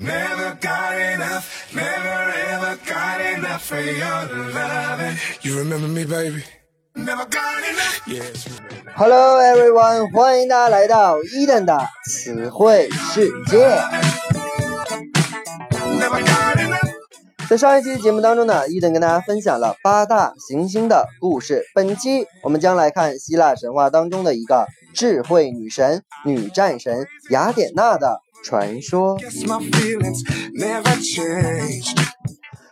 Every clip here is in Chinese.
Never got enough, never ever got enough for your loving. You remember me, baby? Never got enough. Yes. Hello everyone，欢迎大家来到伊登的词汇世界。在上一期节目当中呢，伊登跟大家分享了八大行星的故事。本期我们将来看希腊神话当中的一个智慧女神、女战神雅典娜的传说。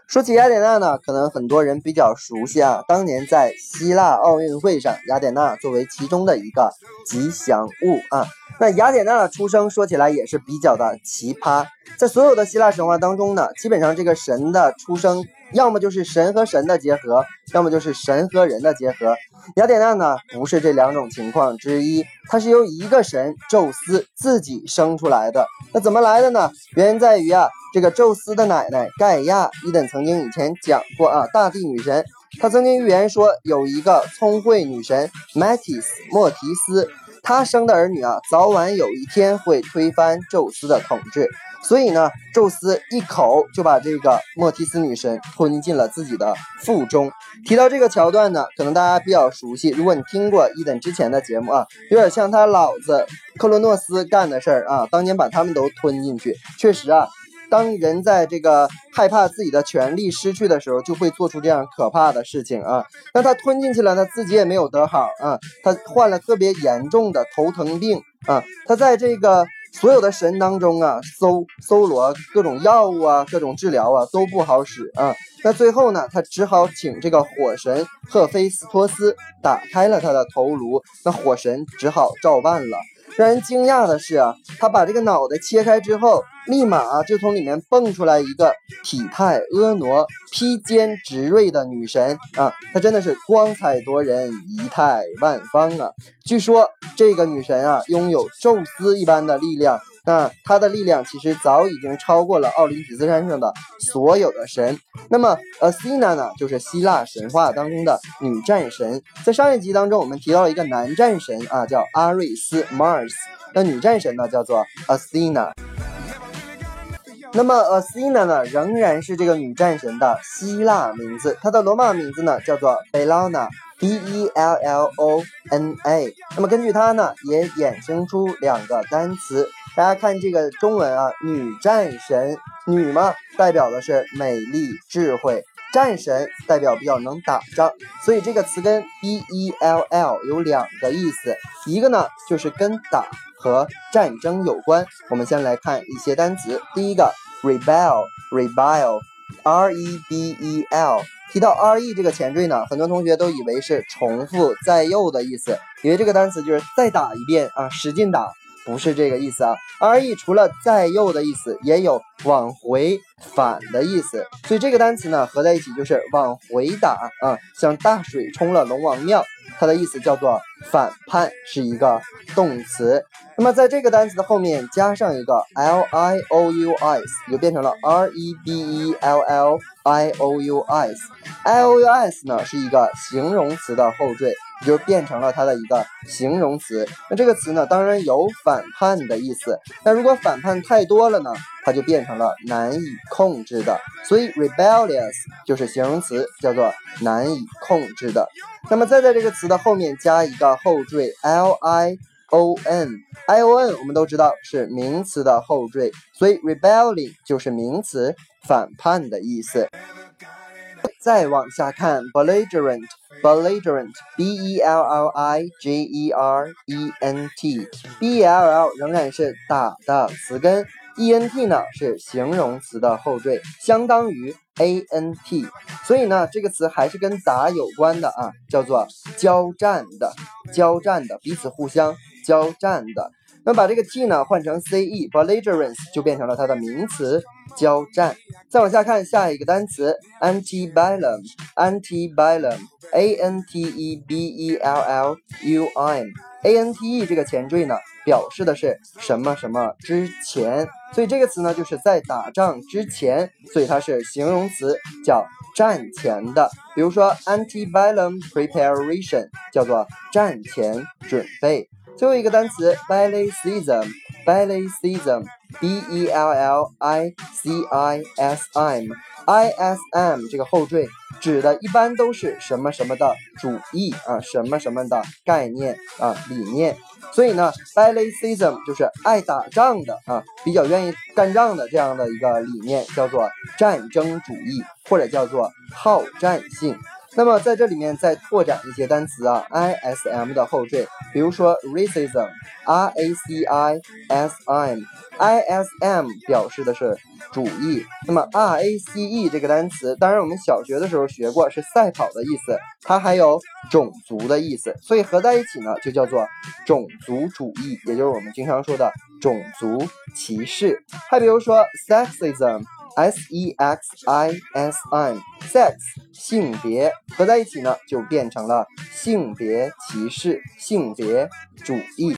说起雅典娜呢，可能很多人比较熟悉啊。当年在希腊奥运会上，雅典娜作为其中的一个吉祥物啊。那雅典娜的出生说起来也是比较的奇葩，在所有的希腊神话当中呢，基本上这个神的出生，要么就是神和神的结合，要么就是神和人的结合。雅典娜呢，不是这两种情况之一，它是由一个神宙斯自己生出来的。那怎么来的呢？原因在于啊，这个宙斯的奶奶盖亚，伊登曾经以前讲过啊，大地女神，她曾经预言说有一个聪慧女神 Metis 莫提斯，他生的儿女啊，早晚有一天会推翻宙斯的统治。所以呢，宙斯一口就把这个莫提斯女神吞进了自己的腹中。提到这个桥段呢，可能大家比较熟悉。如果你听过伊登之前的节目啊，有点像他老子克罗诺斯干的事儿啊，当年把他们都吞进去。确实啊，当人在这个害怕自己的权利失去的时候，就会做出这样可怕的事情啊。那他吞进去了，他自己也没有得好啊，他患了特别严重的头疼病啊。他在这个。所有的神当中啊，搜搜罗各种药物啊，各种治疗啊，都不好使啊。那最后呢，他只好请这个火神赫菲斯托斯打开了他的头颅，那火神只好照办了。让人惊讶的是啊，他把这个脑袋切开之后，立马就从里面蹦出来一个体态婀娜、披肩直锐的女神啊，她真的是光彩夺人、仪态万方啊。据说这个女神啊，拥有宙斯一般的力量。那她的力量其实早已经超过了奥林匹斯山上的所有的神。那么，Athena 呢，就是希腊神话当中的女战神。在上一集当中，我们提到了一个男战神啊，叫阿瑞斯 （Mars）。那女战神呢，叫做 Athena。那么 Athena 呢，仍然是这个女战神的希腊名字，她的罗马名字呢叫做贝拉娜 B E L L O N A，那么根据它呢，也衍生出两个单词。大家看这个中文啊，女战神，女嘛代表的是美丽智慧，战神代表比较能打仗，所以这个词根 B E L L 有两个意思，一个呢就是跟打和战争有关。我们先来看一些单词，第一个 rebel，rebel，R E B E L。提到 R E 这个前缀呢，很多同学都以为是重复再用的意思，以为这个单词就是再打一遍啊，使劲打。不是这个意思啊，R E 除了在右的意思，也有往回反的意思，所以这个单词呢合在一起就是往回打啊，像大水冲了龙王庙，它的意思叫做反叛，是一个动词。那么在这个单词的后面加上一个 L I O U S，就变成了 R E B E L L I O U S，I O U S 呢是一个形容词的后缀。也就变成了它的一个形容词。那这个词呢，当然有反叛的意思。那如果反叛太多了呢，它就变成了难以控制的。所以 rebellious 就是形容词，叫做难以控制的。那么再在这个词的后面加一个后缀 l i o n，i o n 我们都知道是名词的后缀，所以 rebelling 就是名词，反叛的意思。再往下看 belligerent。belligerent，b e l l i g e r e n t，b l l 仍然是打的词根，e n t 呢是形容词的后缀，相当于 a n t，所以呢这个词还是跟打有关的啊，叫做交战的，交战的，彼此互相交战的。那把这个 t 呢换成 c e，belligerence 就变成了它的名词。交战，再往下看下一个单词 antebellum，antebellum，a n t e b e l l u m，a n t e 这个前缀呢，表示的是什么什么之前，所以这个词呢就是在打仗之前，所以它是形容词，叫战前的。比如说 antebellum preparation 叫做战前准备。最后一个单词 ballet season，ballet season。b e l l i c i s m，i s m 这个后缀指的一般都是什么什么的主义啊，什么什么的概念啊理念。所以呢，bellicism 就是爱打仗的啊，比较愿意干仗的这样的一个理念，叫做战争主义，或者叫做好战性。那么在这里面再拓展一些单词啊，ism 的后缀，比如说 racism，r a c i s m，i s m 表示的是主义。那么 r a c e 这个单词，当然我们小学的时候学过，是赛跑的意思，它还有种族的意思，所以合在一起呢，就叫做种族主义，也就是我们经常说的种族歧视。还比如说 sexism。S E X I S M，sex 性别合在一起呢，就变成了性别歧视、性别主义。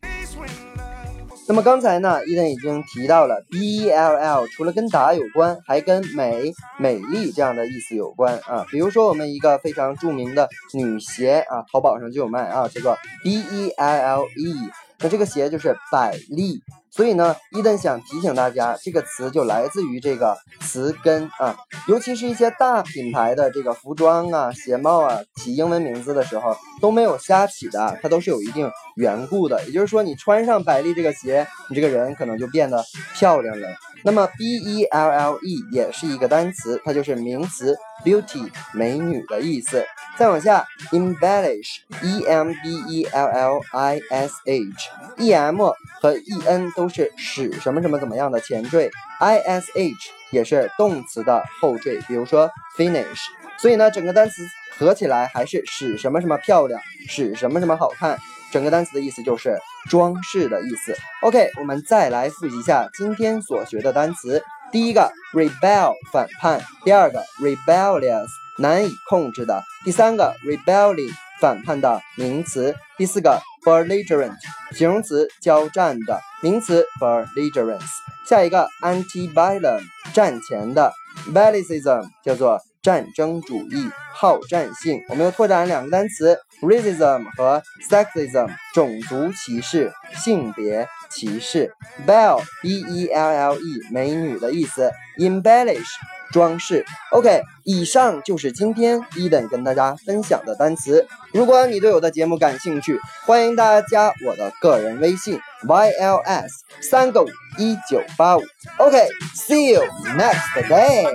那么刚才呢，伊登已经提到了 B E L L，除了跟打有关，还跟美、美丽这样的意思有关啊。比如说我们一个非常著名的女鞋啊，淘宝上就有卖啊，叫做 B E L L E，那这个鞋就是百丽。所以呢，伊登想提醒大家，这个词就来自于这个词根啊，尤其是一些大品牌的这个服装啊、鞋帽啊，起英文名字的时候都没有瞎起的，它都是有一定缘故的。也就是说，你穿上百丽这个鞋，你这个人可能就变得漂亮了。那么 b e l l e 也是一个单词，它就是名词 beauty 美女的意思。再往下，embellish e m b e l l i s h e m 和 e n 都是使什么什么怎么样的前缀，i s h 也是动词的后缀，比如说 finish。所以呢，整个单词合起来还是使什么什么漂亮，使什么什么好看。整个单词的意思就是装饰的意思。OK，我们再来复习一下今天所学的单词。第一个 rebel 反叛，第二个 rebellious 难以控制的，第三个 rebelling 反叛的名词，第四个 belligerent 形容词交战的名词 belligerence。下一个 antebellum 战前的 bellicism 叫做。战争主义、好战性，我们又拓展两个单词：racism 和 sexism，种族歧视、性别歧视。bell，b-e-l-l-e，美女的意思，embellish 装饰。OK，以上就是今天伊登跟大家分享的单词。如果你对我的节目感兴趣，欢迎大家加我的个人微信 yls 三个五一九八五。OK，see you next day。